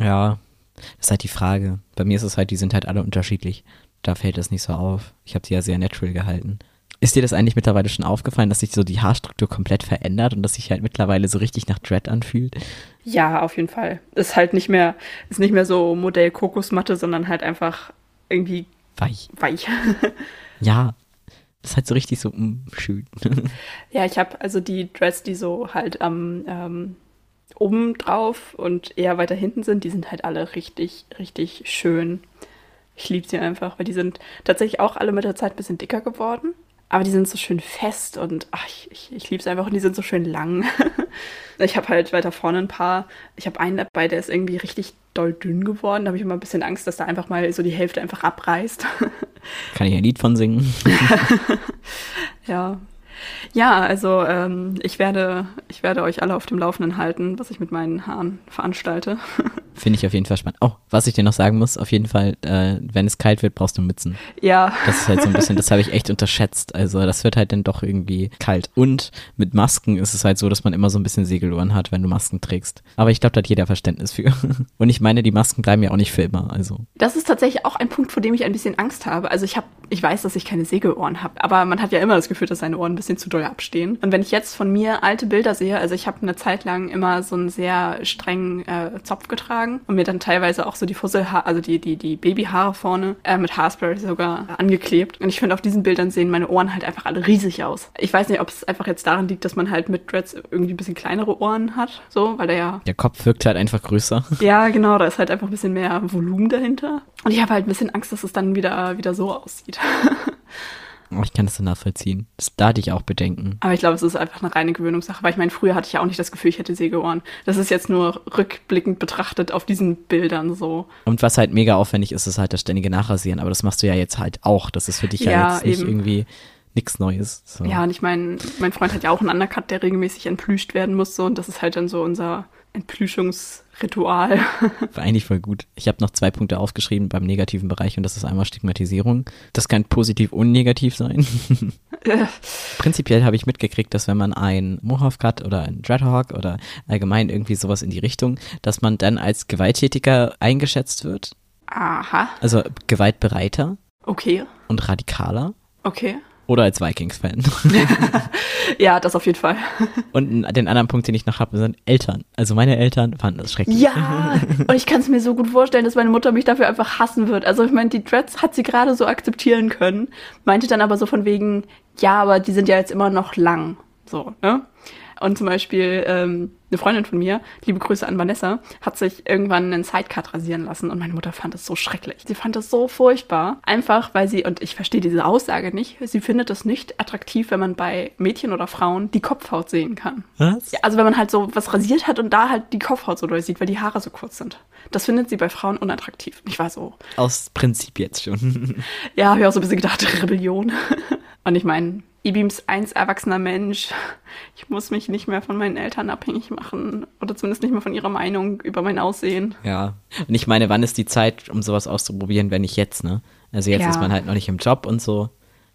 Ja, das ist halt die Frage. Bei mir ist es halt, die sind halt alle unterschiedlich. Da fällt das nicht so auf. Ich habe die ja sehr natural gehalten. Ist dir das eigentlich mittlerweile schon aufgefallen, dass sich so die Haarstruktur komplett verändert und dass sich halt mittlerweile so richtig nach Dread anfühlt? Ja, auf jeden Fall. Ist halt nicht mehr, ist nicht mehr so Modell Kokosmatte, sondern halt einfach irgendwie Weich. weich. Ja, das ist halt so richtig so mm, schön. ja, ich habe also die Dreads, die so halt am ähm, oben drauf und eher weiter hinten sind, die sind halt alle richtig, richtig schön. Ich liebe sie einfach, weil die sind tatsächlich auch alle mit der Zeit ein bisschen dicker geworden. Aber die sind so schön fest und ach, ich, ich, ich liebe es einfach und die sind so schön lang. ich habe halt weiter vorne ein paar. Ich habe einen dabei, der ist irgendwie richtig doll dünn geworden. Da habe ich immer ein bisschen Angst, dass da einfach mal so die Hälfte einfach abreißt. Kann ich ein Lied von singen? ja. Ja, also ähm, ich werde, ich werde euch alle auf dem Laufenden halten, was ich mit meinen Haaren veranstalte. Finde ich auf jeden Fall spannend. Oh, was ich dir noch sagen muss, auf jeden Fall, äh, wenn es kalt wird, brauchst du Mützen. ja. Das ist halt so ein bisschen, das habe ich echt unterschätzt. Also das wird halt dann doch irgendwie kalt. Und mit Masken ist es halt so, dass man immer so ein bisschen Segelohren hat, wenn du Masken trägst. Aber ich glaube, da hat jeder Verständnis für. Und ich meine, die Masken bleiben ja auch nicht für immer. Also Das ist tatsächlich auch ein Punkt, vor dem ich ein bisschen Angst habe. Also ich habe, ich weiß, dass ich keine Segelohren habe, aber man hat ja immer das Gefühl, dass seine Ohren ein bisschen zu doll abstehen. Und wenn ich jetzt von mir alte Bilder sehe, also ich habe eine Zeit lang immer so einen sehr strengen äh, Zopf getragen und mir dann teilweise auch so die Fusselhaare, also die, die, die Babyhaare vorne äh, mit Haarspray sogar angeklebt. Und ich finde, auf diesen Bildern sehen meine Ohren halt einfach alle riesig aus. Ich weiß nicht, ob es einfach jetzt daran liegt, dass man halt mit Dreads irgendwie ein bisschen kleinere Ohren hat, so, weil der ja der Kopf wirkt halt einfach größer. ja, genau, da ist halt einfach ein bisschen mehr Volumen dahinter. Und ich habe halt ein bisschen Angst, dass es dann wieder, wieder so aussieht. Ich kann das so nachvollziehen. Das, da hatte ich auch Bedenken. Aber ich glaube, es ist einfach eine reine Gewöhnungssache, weil ich meine, früher hatte ich ja auch nicht das Gefühl, ich hätte Segelohren. Das ist jetzt nur rückblickend betrachtet auf diesen Bildern so. Und was halt mega aufwendig ist, ist halt das ständige Nachrasieren. Aber das machst du ja jetzt halt auch. Das ist für dich ja, Ja, jetzt nicht eben. irgendwie nichts Neues. So. Ja, und ich meine, mein Freund hat ja auch einen Undercut, der regelmäßig entplüscht werden muss, so, und das ist halt dann so unser Entplüschungsritual. War eigentlich voll gut. Ich habe noch zwei Punkte aufgeschrieben beim negativen Bereich und das ist einmal Stigmatisierung. Das kann positiv und negativ sein. Prinzipiell habe ich mitgekriegt, dass wenn man ein Mohawk hat oder ein Dreadhawk oder allgemein irgendwie sowas in die Richtung, dass man dann als gewalttätiger eingeschätzt wird. Aha, Also gewaltbereiter okay, und radikaler. okay. Oder als Vikings-Fan. Ja, das auf jeden Fall. Und den anderen Punkt, den ich noch habe, sind Eltern. Also meine Eltern fanden das schrecklich. Ja, und ich kann es mir so gut vorstellen, dass meine Mutter mich dafür einfach hassen wird. Also ich meine, die Dreads hat sie gerade so akzeptieren können, meinte dann aber so von wegen, ja, aber die sind ja jetzt immer noch lang. So, ne? Und zum Beispiel ähm, eine Freundin von mir, liebe Grüße an Vanessa, hat sich irgendwann einen Sidecut rasieren lassen und meine Mutter fand es so schrecklich. Sie fand es so furchtbar. Einfach, weil sie, und ich verstehe diese Aussage nicht, sie findet es nicht attraktiv, wenn man bei Mädchen oder Frauen die Kopfhaut sehen kann. Was? Ja, also wenn man halt so was rasiert hat und da halt die Kopfhaut so durchsieht, weil die Haare so kurz sind. Das findet sie bei Frauen unattraktiv. Ich war so, Aus Prinzip jetzt schon. ja, habe ich auch so ein bisschen gedacht, Rebellion. Und ich meine, Ibims eins erwachsener Mensch. Ich muss mich nicht mehr von meinen Eltern abhängig machen. Oder zumindest nicht mehr von ihrer Meinung über mein Aussehen. Ja. Und ich meine, wann ist die Zeit, um sowas auszuprobieren, wenn nicht jetzt, ne? Also jetzt Ja. ist man halt noch nicht im Job und so.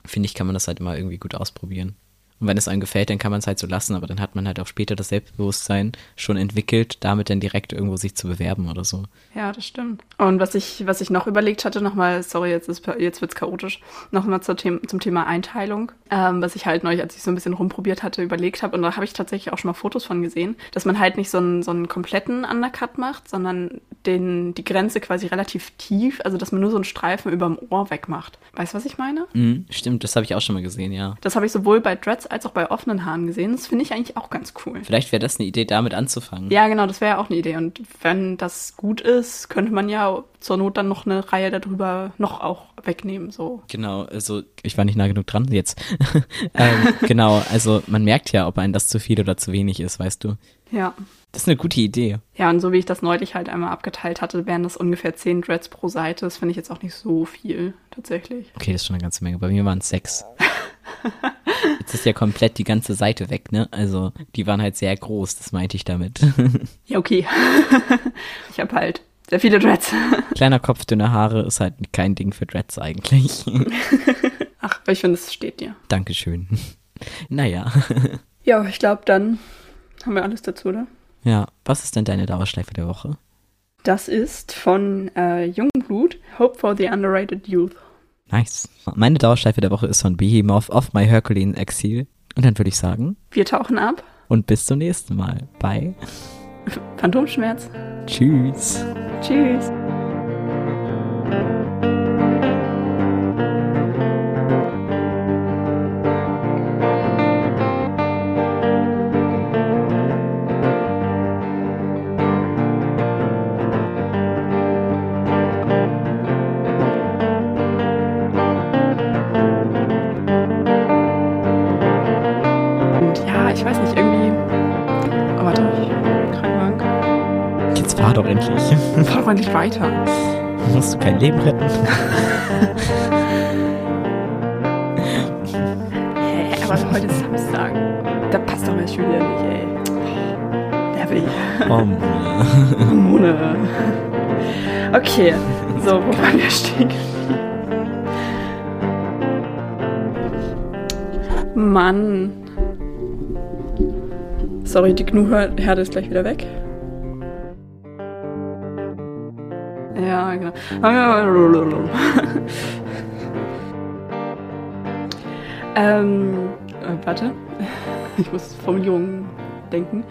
Finde ich, kann man das halt immer irgendwie gut ausprobieren. Und wenn es einem gefällt, dann kann man es halt so lassen, aber dann hat man halt auch später das Selbstbewusstsein schon entwickelt, damit dann direkt irgendwo sich zu bewerben oder so. Ja, das stimmt. Und was ich, was ich noch überlegt hatte, nochmal, sorry, jetzt, ist, jetzt wird's chaotisch, nochmal zum, Thema- zum Thema Einteilung, ähm, was ich halt neulich, als ich so ein bisschen rumprobiert hatte, überlegt habe, und da habe ich tatsächlich auch schon mal Fotos von gesehen, dass man halt nicht so einen, so einen kompletten Undercut macht, sondern den, die Grenze quasi relativ tief, also dass man nur so einen Streifen überm Ohr wegmacht. Weißt du, was ich meine? Mhm, stimmt, das habe ich auch schon mal gesehen, ja. Das habe ich sowohl bei Dreads als auch bei offenen Haaren gesehen. Das finde ich eigentlich auch ganz cool. Vielleicht wäre das eine Idee, damit anzufangen. Ja, genau, das wäre ja auch eine Idee. Und wenn das gut ist, könnte man ja zur Not dann noch eine Reihe darüber noch auch wegnehmen. So. Genau, also ich war nicht nah genug dran jetzt. ähm, genau, also man merkt ja, ob einem das zu viel oder zu wenig ist, weißt du. Ja. Das ist eine gute Idee. Ja, und so wie ich das neulich halt einmal abgeteilt hatte, wären das ungefähr 10 Dreads pro Seite. Das finde ich jetzt auch nicht so viel, tatsächlich. Okay, das ist schon eine ganze Menge. Bei mir waren es sechs. Jetzt ist ja komplett die ganze Seite weg, ne? Also die waren halt sehr groß, das meinte ich damit. Ja, okay. ich habe halt sehr viele Dreads. Kleiner Kopf, dünne Haare ist halt kein Ding für Dreads eigentlich. Ach, ich finde, es steht dir. Dankeschön. Naja. Ja, ich glaube, dann haben wir alles dazu, oder? Ja, was ist denn deine Dauerschleife der Woche? Das ist von äh, Jungblut, Hope for the Underrated Youth. Nice. Meine Dauerschleife der Woche ist von Behemoth of My Herculean Exil. Und dann würde ich sagen, Wir tauchen ab. und bis zum nächsten Mal. Bye. Phantomschmerz. Tschüss. Tschüss. Doch endlich weiter. Musst du kein Leben retten? Hä, aber heute ist Samstag. Da passt doch schon wieder nicht, ey. Nervig. Oh, Mona. Mone. Okay, so, wo waren wir stehen? Mann. Sorry, die Gnu-Herde ist gleich wieder weg. Ähm, äh, warte. Ich muss Formulierungen denken.